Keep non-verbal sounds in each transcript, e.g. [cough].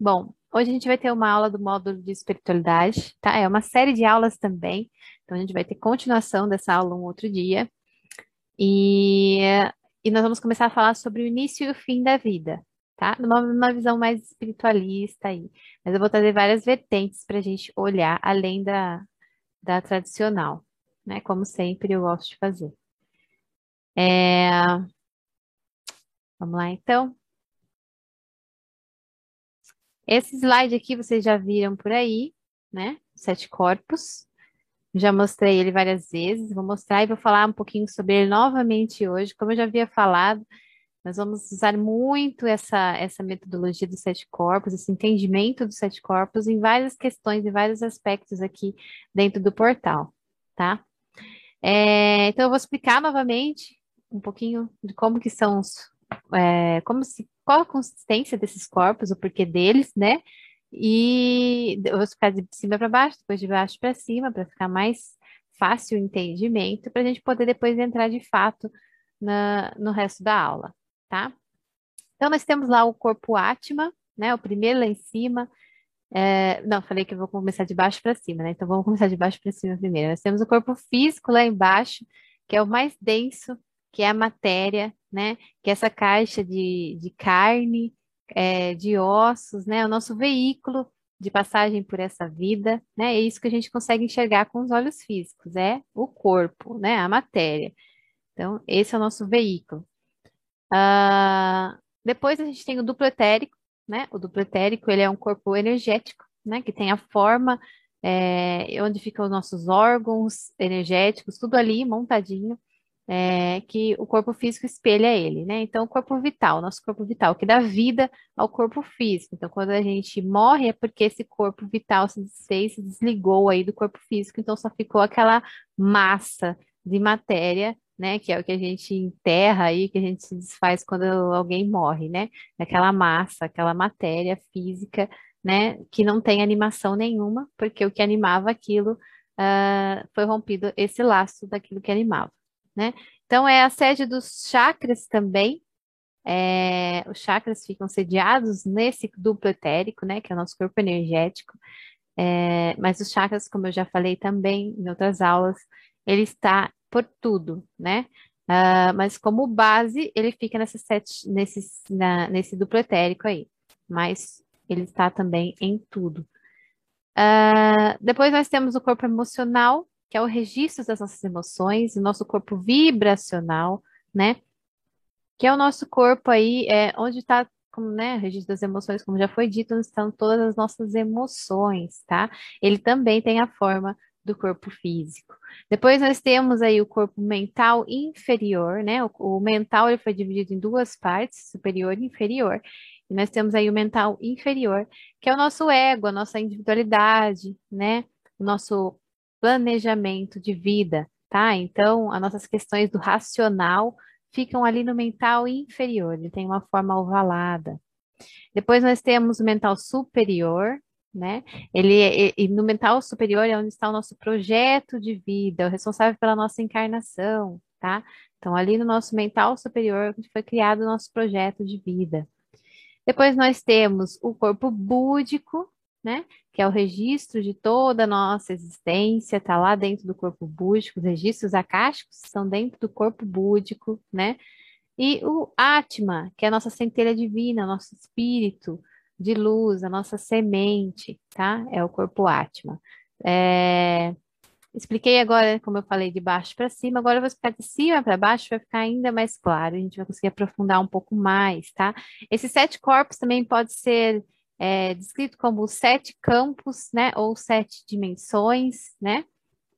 Bom, hoje a gente vai ter uma aula do módulo de espiritualidade, tá? É uma série de aulas também, então a gente vai ter continuação dessa aula um outro dia. E, e nós vamos começar a falar sobre o início e o fim da vida, tá? Numa, numa visão mais espiritualista aí. Mas eu vou trazer várias vertentes para a gente olhar além da, da tradicional, né? Como sempre eu gosto de fazer. É... Vamos lá, então. Esse slide aqui vocês já viram por aí, né? Sete corpos. Já mostrei ele várias vezes, vou mostrar e vou falar um pouquinho sobre ele novamente hoje. Como eu já havia falado, nós vamos usar muito essa, essa metodologia dos sete corpos, esse entendimento dos sete corpos em várias questões, em vários aspectos aqui dentro do portal, tá? É, então, eu vou explicar novamente um pouquinho de como que são os, é, como se qual a consistência desses corpos, o porquê deles, né? E eu vou ficar de cima para baixo, depois de baixo para cima, para ficar mais fácil o entendimento, para a gente poder depois entrar de fato na, no resto da aula, tá? Então, nós temos lá o corpo Atma, né? O primeiro lá em cima. É, não, falei que eu vou começar de baixo para cima, né? Então, vamos começar de baixo para cima primeiro. Nós temos o corpo físico lá embaixo, que é o mais denso, que é a matéria, né? Que é essa caixa de, de carne, é, de ossos, né? O nosso veículo de passagem por essa vida, né? É isso que a gente consegue enxergar com os olhos físicos, é o corpo, né? A matéria. Então, esse é o nosso veículo. Ah, depois a gente tem o duplo etérico, né? O duplo etérico, ele é um corpo energético, né? Que tem a forma é, onde ficam os nossos órgãos energéticos, tudo ali montadinho é, que o corpo físico espelha ele, né? Então, o corpo vital, nosso corpo vital, que dá vida ao corpo físico. Então, quando a gente morre, é porque esse corpo vital se desfez, se desligou aí do corpo físico, então só ficou aquela massa de matéria, né? Que é o que a gente enterra aí, que a gente se desfaz quando alguém morre, né? Aquela massa, aquela matéria física, né? Que não tem animação nenhuma, porque o que animava aquilo uh, foi rompido esse laço daquilo que animava né? Então, é a sede dos chakras também. É, os chakras ficam sediados nesse duplo etérico, né? Que é o nosso corpo energético. É, mas os chakras, como eu já falei também em outras aulas, ele está por tudo, né? Uh, mas como base, ele fica nessa sete, nesse, na, nesse duplo etérico aí. Mas ele está também em tudo. Uh, depois nós temos o corpo emocional, que é o registro das nossas emoções, o nosso corpo vibracional, né? Que é o nosso corpo aí, é, onde está, como, né, registro das emoções, como já foi dito, onde estão todas as nossas emoções, tá? Ele também tem a forma do corpo físico. Depois nós temos aí o corpo mental inferior, né? O, o mental ele foi dividido em duas partes, superior e inferior. E nós temos aí o mental inferior, que é o nosso ego, a nossa individualidade, né? O nosso planejamento de vida, tá? Então, as nossas questões do racional ficam ali no mental inferior, ele tem uma forma ovalada. Depois nós temos o mental superior, né? Ele e no mental superior é onde está o nosso projeto de vida, o responsável pela nossa encarnação, tá? Então, ali no nosso mental superior foi criado o nosso projeto de vida. Depois nós temos o corpo búdico, né? Que é o registro de toda a nossa existência, está lá dentro do corpo búdico, os registros acásticos estão dentro do corpo búdico, né? E o Atma, que é a nossa centelha divina, nosso espírito de luz, a nossa semente, tá? É o corpo Atma. É... Expliquei agora, como eu falei, de baixo para cima, agora eu vou explicar de cima para baixo, vai ficar ainda mais claro, a gente vai conseguir aprofundar um pouco mais, tá? Esses sete corpos também pode ser é descrito como sete campos, né, ou sete dimensões, né?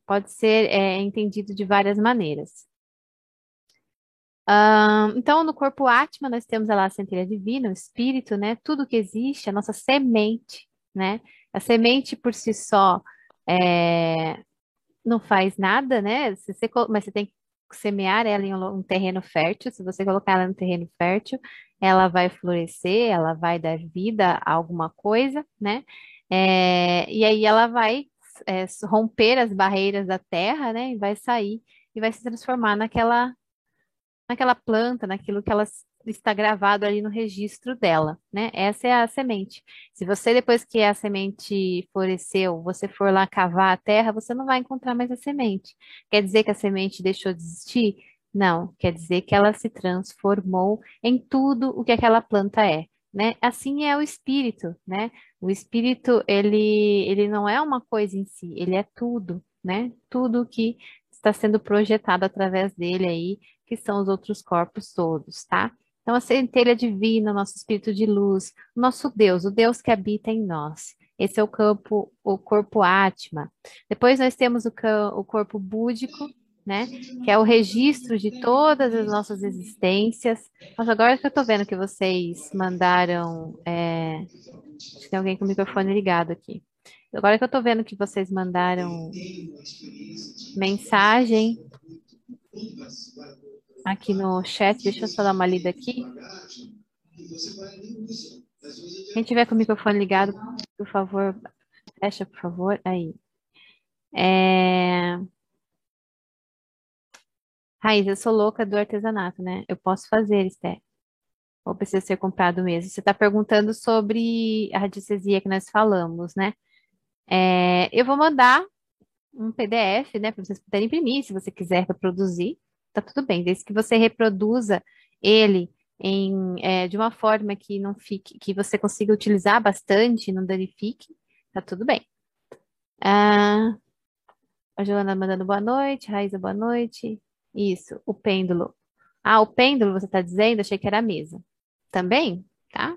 Pode ser é, entendido de várias maneiras. Então, no corpo Atma, nós temos lá a centelha divina, o espírito, né? Tudo que existe, a nossa semente, né? A semente por si só é, não faz nada, né? Você, mas você tem que semear ela em um terreno fértil. Se você colocar ela no terreno fértil, ela vai florescer, ela vai dar vida a alguma coisa, né? É, e aí ela vai é, romper as barreiras da terra, né? E vai sair e vai se transformar naquela, naquela planta, naquilo que ela está gravado ali no registro dela, né? Essa é a semente. Se você, depois que a semente floresceu, você for lá cavar a terra, você não vai encontrar mais a semente. Quer dizer que a semente deixou de existir? Não, quer dizer que ela se transformou em tudo o que aquela planta é, né? Assim é o espírito, né? O espírito, ele, ele não é uma coisa em si, ele é tudo, né? Tudo que está sendo projetado através dele aí, que são os outros corpos todos, tá? Então, a centelha divina, nosso espírito de luz, nosso Deus, o Deus que habita em nós. Esse é o campo, o corpo Atma. Depois nós temos o, o corpo búdico, né? Que é o registro de todas as nossas existências. Mas agora que eu estou vendo que vocês mandaram. É... Acho que tem alguém com o microfone ligado aqui. Agora que eu estou vendo que vocês mandaram mensagem aqui no chat, deixa eu só dar uma lida aqui. Quem tiver com o microfone ligado, por favor, fecha, por favor. Aí. É... Raiz, eu sou louca do artesanato, né? Eu posso fazer, Esther. Ou precisa ser comprado mesmo? Você está perguntando sobre a radiestesia que nós falamos, né? É, eu vou mandar um PDF, né, para vocês poderem imprimir, se você quiser reproduzir, tá tudo bem, desde que você reproduza ele em, é, de uma forma que não fique, que você consiga utilizar bastante, não danifique, tá tudo bem. Ah, a Joana mandando boa noite, Raíza, boa noite. Isso, o pêndulo. Ah, o pêndulo, você está dizendo? Achei que era a mesa. Também, tá?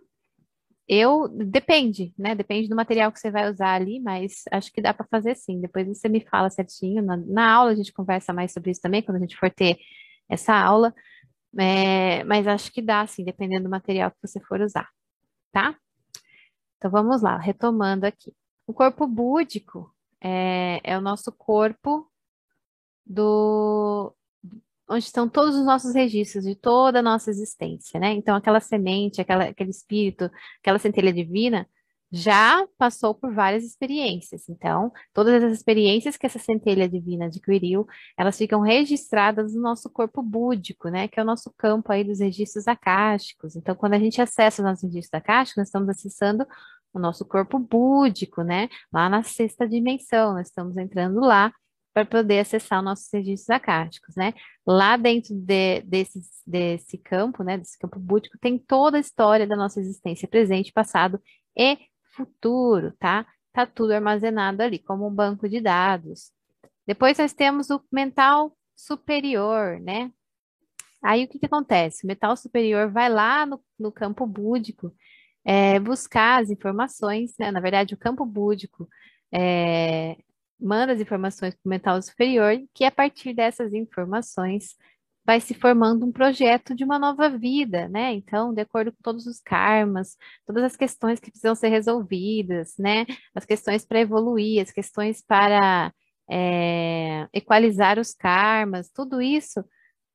Eu, depende, né? Depende do material que você vai usar ali, mas acho que dá para fazer sim. Depois você me fala certinho. Na, na, aula a gente conversa mais sobre isso também, quando a gente for ter essa aula. É, mas acho que dá, sim, dependendo do material que você for usar, tá? Então vamos lá, retomando aqui. O corpo búdico é, é o nosso corpo do, onde estão todos os nossos registros de toda a nossa existência, né? Então, aquela semente, aquela, aquele espírito, aquela centelha divina já passou por várias experiências. Então, todas as experiências que essa centelha divina adquiriu, elas ficam registradas no nosso corpo búdico, né? Que é o nosso campo aí dos registros acásticos. Então, quando a gente acessa os nossos registros acásticos, nós estamos acessando o nosso corpo búdico, né? Lá na sexta dimensão, nós estamos entrando lá para poder acessar os nossos registros acásticos, né? Lá dentro de, desse, desse campo, né, desse campo búdico, tem toda a história da nossa existência, presente, passado e futuro, tá? Tá tudo armazenado ali, como um banco de dados. Depois nós temos o mental superior, né? Aí o que que acontece? O mental superior vai lá no, no campo búdico é, buscar as informações, né? Na verdade, o campo búdico é, manda as informações para o mental superior, que a partir dessas informações vai se formando um projeto de uma nova vida, né? Então, de acordo com todos os karmas, todas as questões que precisam ser resolvidas, né? As questões para evoluir, as questões para é, equalizar os karmas, tudo isso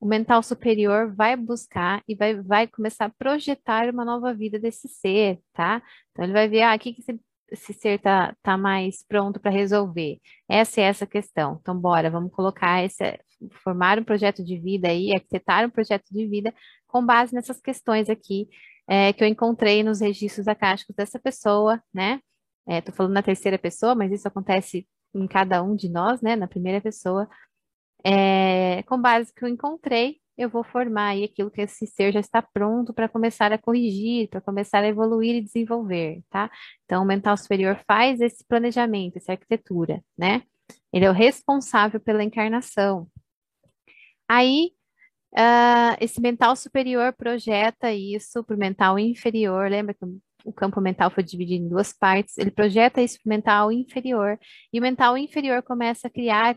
o mental superior vai buscar e vai, vai começar a projetar uma nova vida desse ser, tá? Então ele vai ver, ah, o que, que esse ser está tá mais pronto para resolver? Essa é essa questão. Então, bora, vamos colocar esse, formar um projeto de vida aí, arquitetar um projeto de vida com base nessas questões aqui é, que eu encontrei nos registros acásticos dessa pessoa, né? Estou é, falando na terceira pessoa, mas isso acontece em cada um de nós, né? Na primeira pessoa, é, com base que eu encontrei eu vou formar aí aquilo que esse ser já está pronto para começar a corrigir, para começar a evoluir e desenvolver, tá? Então, o mental superior faz esse planejamento, essa arquitetura, né? Ele é o responsável pela encarnação. Aí, uh, esse mental superior projeta isso para o mental inferior. Lembra que o campo mental foi dividido em duas partes? Ele projeta isso para o mental inferior. E o mental inferior começa a criar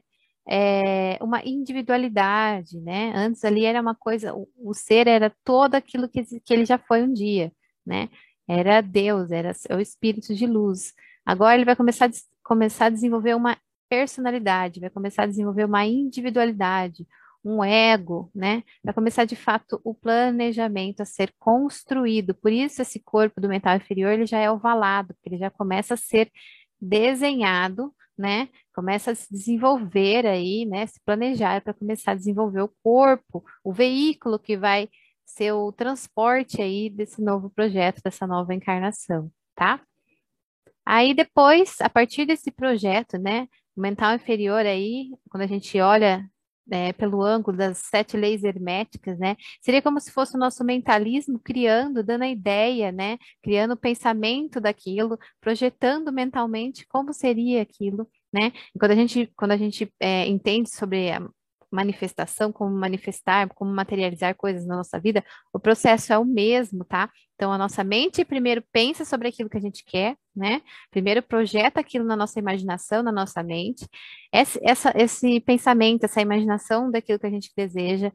é, uma individualidade, né? Antes ali era uma coisa, o, o ser era todo aquilo que, que ele já foi um dia, né? Era Deus, era o espírito de luz. Agora ele vai começar, começar a desenvolver uma personalidade, vai começar a desenvolver uma individualidade, um ego, né? Vai começar de fato o planejamento a ser construído. Por isso esse corpo do mental inferior ele já é ovalado, porque ele já começa a ser desenhado né? Começa a se desenvolver aí, né? Se planejar para começar a desenvolver o corpo, o veículo que vai ser o transporte aí desse novo projeto, dessa nova encarnação, tá? Aí depois, a partir desse projeto, né, o mental inferior aí, quando a gente olha é, pelo ângulo das sete leis herméticas, né? Seria como se fosse o nosso mentalismo criando, dando a ideia, né? Criando o pensamento daquilo, projetando mentalmente como seria aquilo, né? E quando a gente, quando a gente é, entende sobre a manifestação, como manifestar, como materializar coisas na nossa vida, o processo é o mesmo, tá? Então, a nossa mente primeiro pensa sobre aquilo que a gente quer, né? Primeiro projeta aquilo na nossa imaginação, na nossa mente. Esse, essa, esse pensamento, essa imaginação daquilo que a gente deseja,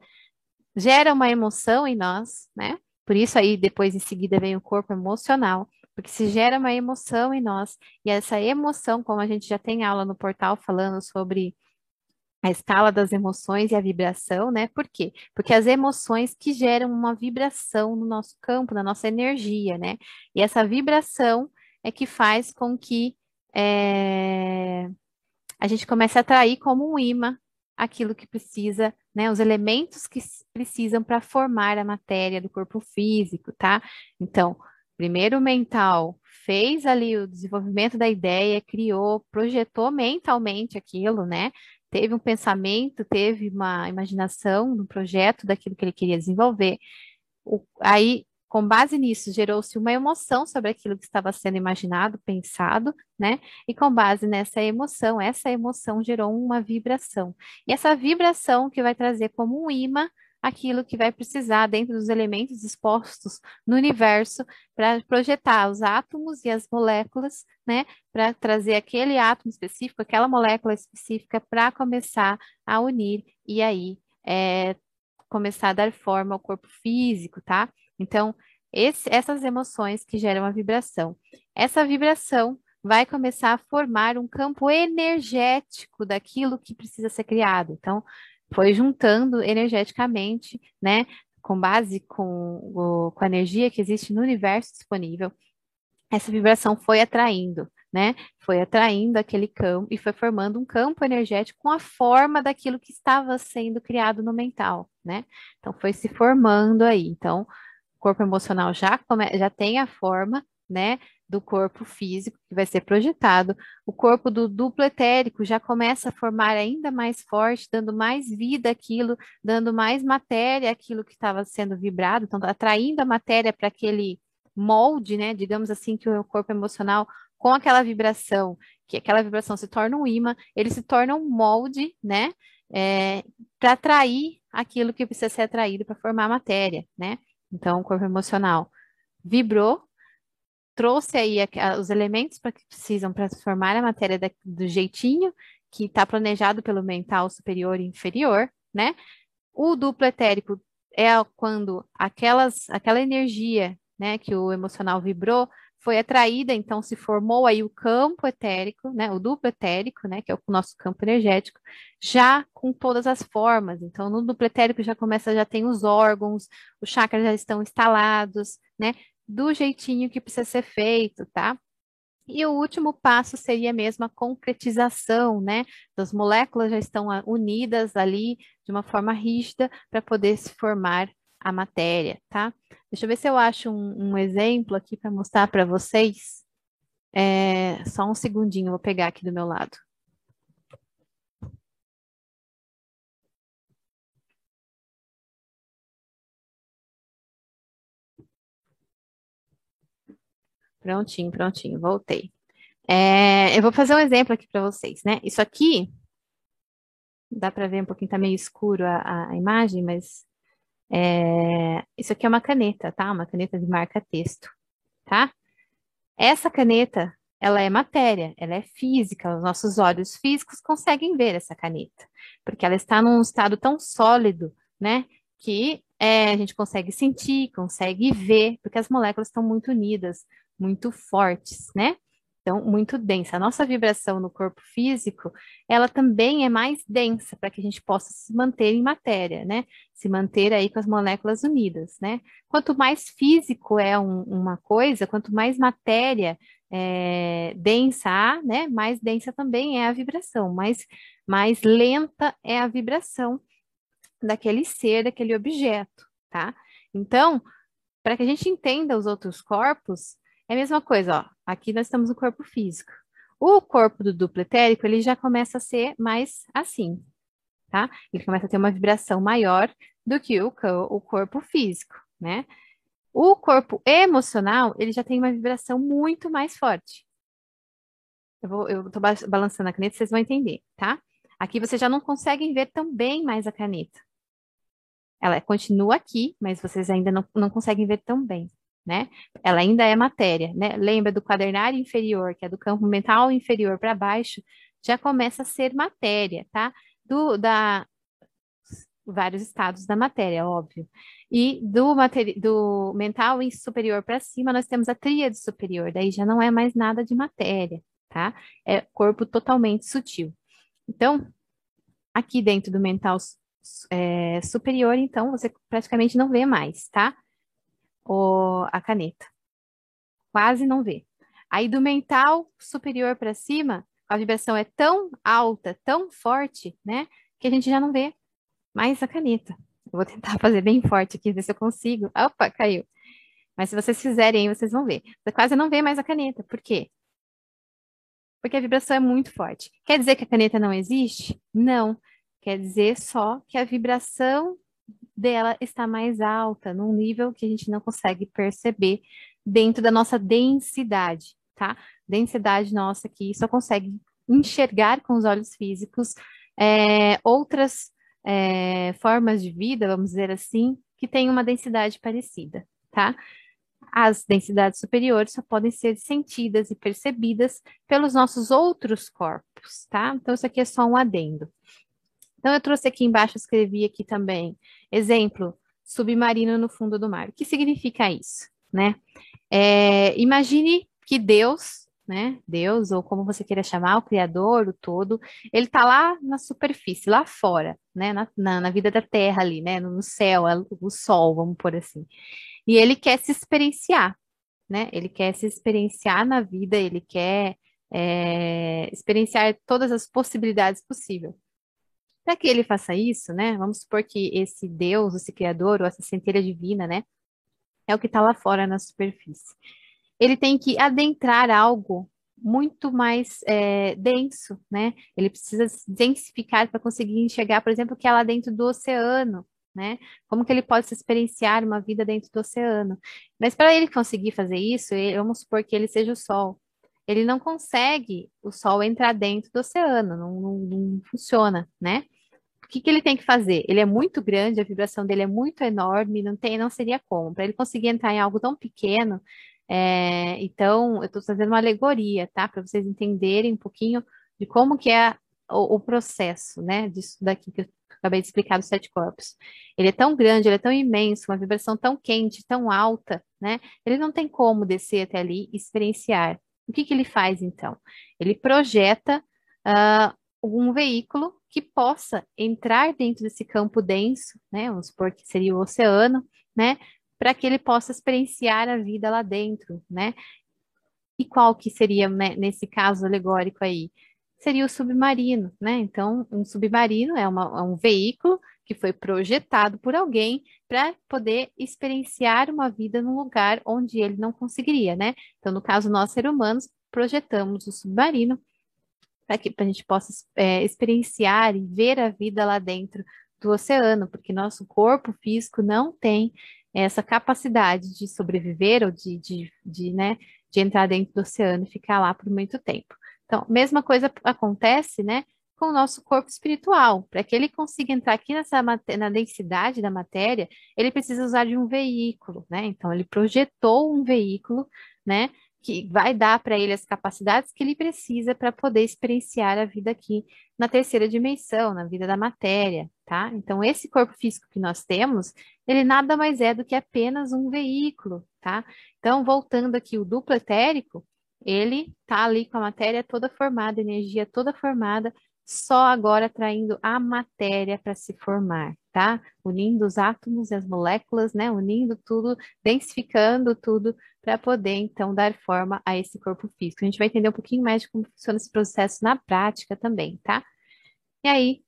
gera uma emoção em nós, né? Por isso aí, depois em seguida, vem o corpo emocional, porque se gera uma emoção em nós, e essa emoção, como a gente já tem aula no portal falando sobre a escala das emoções e a vibração, né? Por quê? Porque as emoções que geram uma vibração no nosso campo, na nossa energia, né? E essa vibração é que faz com que é, a gente comece a atrair como um imã aquilo que precisa, né? Os elementos que precisam para formar a matéria do corpo físico, tá? Então, primeiro o mental fez ali o desenvolvimento da ideia, criou, projetou mentalmente aquilo, né? teve um pensamento, teve uma imaginação no projeto daquilo que ele queria desenvolver. O, aí, com base nisso, gerou-se uma emoção sobre aquilo que estava sendo imaginado, pensado, né? E com base nessa emoção, essa emoção gerou uma vibração. E essa vibração que vai trazer como um imã aquilo que vai precisar dentro dos elementos expostos no universo para projetar os átomos e as moléculas, né, para trazer aquele átomo específico, aquela molécula específica para começar a unir e aí é, começar a dar forma ao corpo físico, tá? Então, esse, essas emoções que geram a vibração. Essa vibração vai começar a formar um campo energético daquilo que precisa ser criado. Então, foi juntando energeticamente, né, com base com, o, com a energia que existe no universo disponível, essa vibração foi atraindo, né? Foi atraindo aquele campo e foi formando um campo energético com a forma daquilo que estava sendo criado no mental, né? Então foi se formando aí. Então, o corpo emocional já, come, já tem a forma, né? do corpo físico que vai ser projetado, o corpo do duplo etérico já começa a formar ainda mais forte, dando mais vida àquilo, dando mais matéria àquilo que estava sendo vibrado, então atraindo a matéria para aquele molde, né? Digamos assim, que o corpo emocional, com aquela vibração, que aquela vibração se torna um imã, ele se torna um molde, né? É, para atrair aquilo que precisa ser atraído para formar a matéria, né? Então, o corpo emocional vibrou, trouxe aí a, os elementos para que precisam para transformar a matéria da, do jeitinho que está planejado pelo mental superior e inferior, né? O duplo etérico é quando aquelas, aquela energia, né, que o emocional vibrou, foi atraída, então se formou aí o campo etérico, né, o duplo etérico, né, que é o nosso campo energético, já com todas as formas. Então, no duplo etérico já começa, já tem os órgãos, os chakras já estão instalados, né, do jeitinho que precisa ser feito, tá? E o último passo seria mesmo a concretização, né? As moléculas já estão unidas ali de uma forma rígida para poder se formar a matéria, tá? Deixa eu ver se eu acho um, um exemplo aqui para mostrar para vocês. É, só um segundinho, vou pegar aqui do meu lado. Prontinho, prontinho, voltei. É, eu vou fazer um exemplo aqui para vocês, né? Isso aqui, dá para ver um pouquinho, tá meio escuro a, a imagem, mas é, isso aqui é uma caneta, tá? Uma caneta de marca texto, tá? Essa caneta, ela é matéria, ela é física, os nossos olhos físicos conseguem ver essa caneta, porque ela está num estado tão sólido, né? Que é, a gente consegue sentir, consegue ver, porque as moléculas estão muito unidas, muito fortes, né? Então, muito densa. A nossa vibração no corpo físico, ela também é mais densa para que a gente possa se manter em matéria, né? Se manter aí com as moléculas unidas, né? Quanto mais físico é um, uma coisa, quanto mais matéria é, densa há, né? Mais densa também é a vibração, mais, mais lenta é a vibração daquele ser, daquele objeto, tá? Então, para que a gente entenda os outros corpos, é a mesma coisa, ó. Aqui nós temos o corpo físico. O corpo do duplo etérico, ele já começa a ser mais assim, tá? Ele começa a ter uma vibração maior do que o, o corpo físico, né? O corpo emocional, ele já tem uma vibração muito mais forte. Eu vou, eu tô balançando a caneta, vocês vão entender, tá? Aqui vocês já não conseguem ver tão bem mais a caneta. Ela continua aqui, mas vocês ainda não, não conseguem ver tão bem, né? Ela ainda é matéria, né? Lembra do quadernário inferior, que é do campo mental inferior para baixo, já começa a ser matéria, tá? Do, da, vários estados da matéria, óbvio. E do, do mental superior para cima, nós temos a tríade superior, daí já não é mais nada de matéria, tá? É corpo totalmente sutil. Então, aqui dentro do mental é, superior, então, você praticamente não vê mais, tá? O, a caneta. Quase não vê. Aí do mental superior para cima, a vibração é tão alta, tão forte, né? Que a gente já não vê mais a caneta. Eu vou tentar [laughs] fazer bem forte aqui, ver se eu consigo. Opa, caiu. Mas se vocês fizerem, vocês vão ver. Você quase não vê mais a caneta. Por quê? Porque a vibração é muito forte. Quer dizer que a caneta não existe? Não. Quer dizer só que a vibração dela está mais alta, num nível que a gente não consegue perceber dentro da nossa densidade, tá? Densidade nossa que só consegue enxergar com os olhos físicos é, outras é, formas de vida, vamos dizer assim, que têm uma densidade parecida, tá? As densidades superiores só podem ser sentidas e percebidas pelos nossos outros corpos, tá? Então, isso aqui é só um adendo. Então, eu trouxe aqui embaixo, escrevi aqui também, exemplo, submarino no fundo do mar. O que significa isso, né? É, imagine que Deus né? Deus, ou como você queira chamar, o Criador, o todo, ele está lá na superfície, lá fora, né? Na, na, na, vida da Terra ali, né? No céu, o sol, vamos por assim. E ele quer se experienciar, né? Ele quer se experienciar na vida, ele quer é, experienciar todas as possibilidades possíveis. Para que ele faça isso, né? Vamos supor que esse Deus, esse Criador, ou essa centelha divina, né? É o que está lá fora na superfície ele tem que adentrar algo muito mais é, denso, né? Ele precisa se densificar para conseguir enxergar, por exemplo, que é lá dentro do oceano, né? Como que ele pode se experienciar uma vida dentro do oceano? Mas para ele conseguir fazer isso, ele, vamos supor que ele seja o Sol. Ele não consegue o Sol entrar dentro do oceano, não, não, não funciona, né? O que, que ele tem que fazer? Ele é muito grande, a vibração dele é muito enorme, não tem, não seria como. Para ele conseguir entrar em algo tão pequeno, é, então, eu estou fazendo uma alegoria, tá? Para vocês entenderem um pouquinho de como que é o, o, processo, né? Disso daqui que eu acabei de explicar dos sete corpos. Ele é tão grande, ele é tão imenso, uma vibração tão quente, tão alta, né? Ele não tem como descer até ali e experienciar. O que que ele faz, então? Ele projeta uh, um veículo que possa entrar dentro desse campo denso, né? Vamos supor que seria o oceano, né? para que ele possa experienciar a vida lá dentro, né? E qual que seria, né, nesse caso alegórico aí? Seria o submarino, né? Então, um submarino é, uma, é um veículo que foi projetado por alguém para poder experienciar uma vida num lugar onde ele não conseguiria, né? Então, no caso, nós, seres humanos, projetamos o submarino para que a gente possa é, experienciar e ver a vida lá dentro do oceano, porque nosso corpo físico não tem essa capacidade de sobreviver ou de, de, de, né, de entrar dentro do oceano e ficar lá por muito tempo. Então, mesma coisa acontece, né, com o nosso corpo espiritual. Para que ele consiga entrar aqui nessa na densidade da matéria, ele precisa usar de um veículo, né? Então, ele projetou um veículo, né, que vai dar para ele as capacidades que ele precisa para poder experienciar a vida aqui na terceira dimensão, na vida da matéria, tá? Então, esse corpo físico que nós temos, ele nada mais é do que apenas um veículo, tá? Então, voltando aqui, o duplo etérico, ele tá ali com a matéria toda formada, energia toda formada, só agora traindo a matéria para se formar, tá? Unindo os átomos e as moléculas, né? Unindo tudo, densificando tudo para poder então dar forma a esse corpo físico. A gente vai entender um pouquinho mais de como funciona esse processo na prática também, tá? E aí,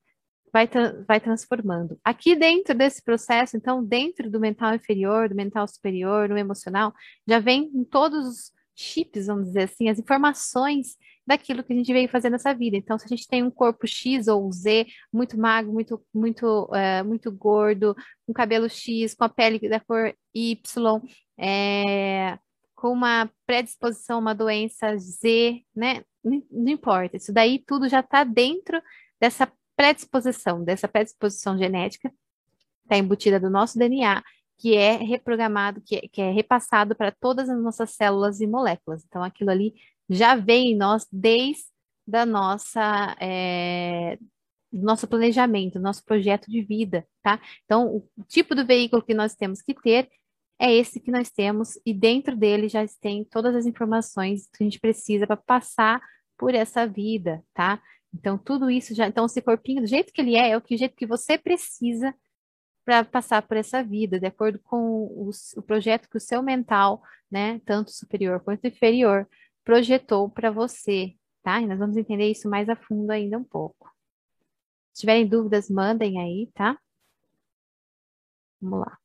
vai, tra vai transformando. Aqui dentro desse processo, então, dentro do mental inferior, do mental superior, do emocional, já vem com todos os chips, vamos dizer assim, as informações daquilo que a gente veio fazer nessa vida. Então, se a gente tem um corpo X ou Z, muito magro, muito, muito, é, muito gordo, com cabelo X, com a pele da cor Y, é, com uma predisposição a uma doença Z, né? Não, não importa, isso daí tudo já está dentro dessa predisposição, dessa predisposição genética, está embutida do nosso DNA, que é reprogramado, que é, que é repassado para todas as nossas células e moléculas. Então, aquilo ali já vem em nós desde da nossa é, nosso planejamento, nosso projeto de vida, tá? Então, o tipo do veículo que nós temos que ter é esse que nós temos, e dentro dele já tem todas as informações que a gente precisa para passar por essa vida, tá? Então, tudo isso já. Então, esse corpinho, do jeito que ele é, é o, que, jeito que você precisa para passar por essa vida, de acordo com o, o projeto que o seu mental, né, tanto superior quanto inferior, projetou para você, tá? E nós vamos entender isso mais a fundo ainda um pouco. Se tiverem dúvidas, mandem aí, tá? Vamos lá.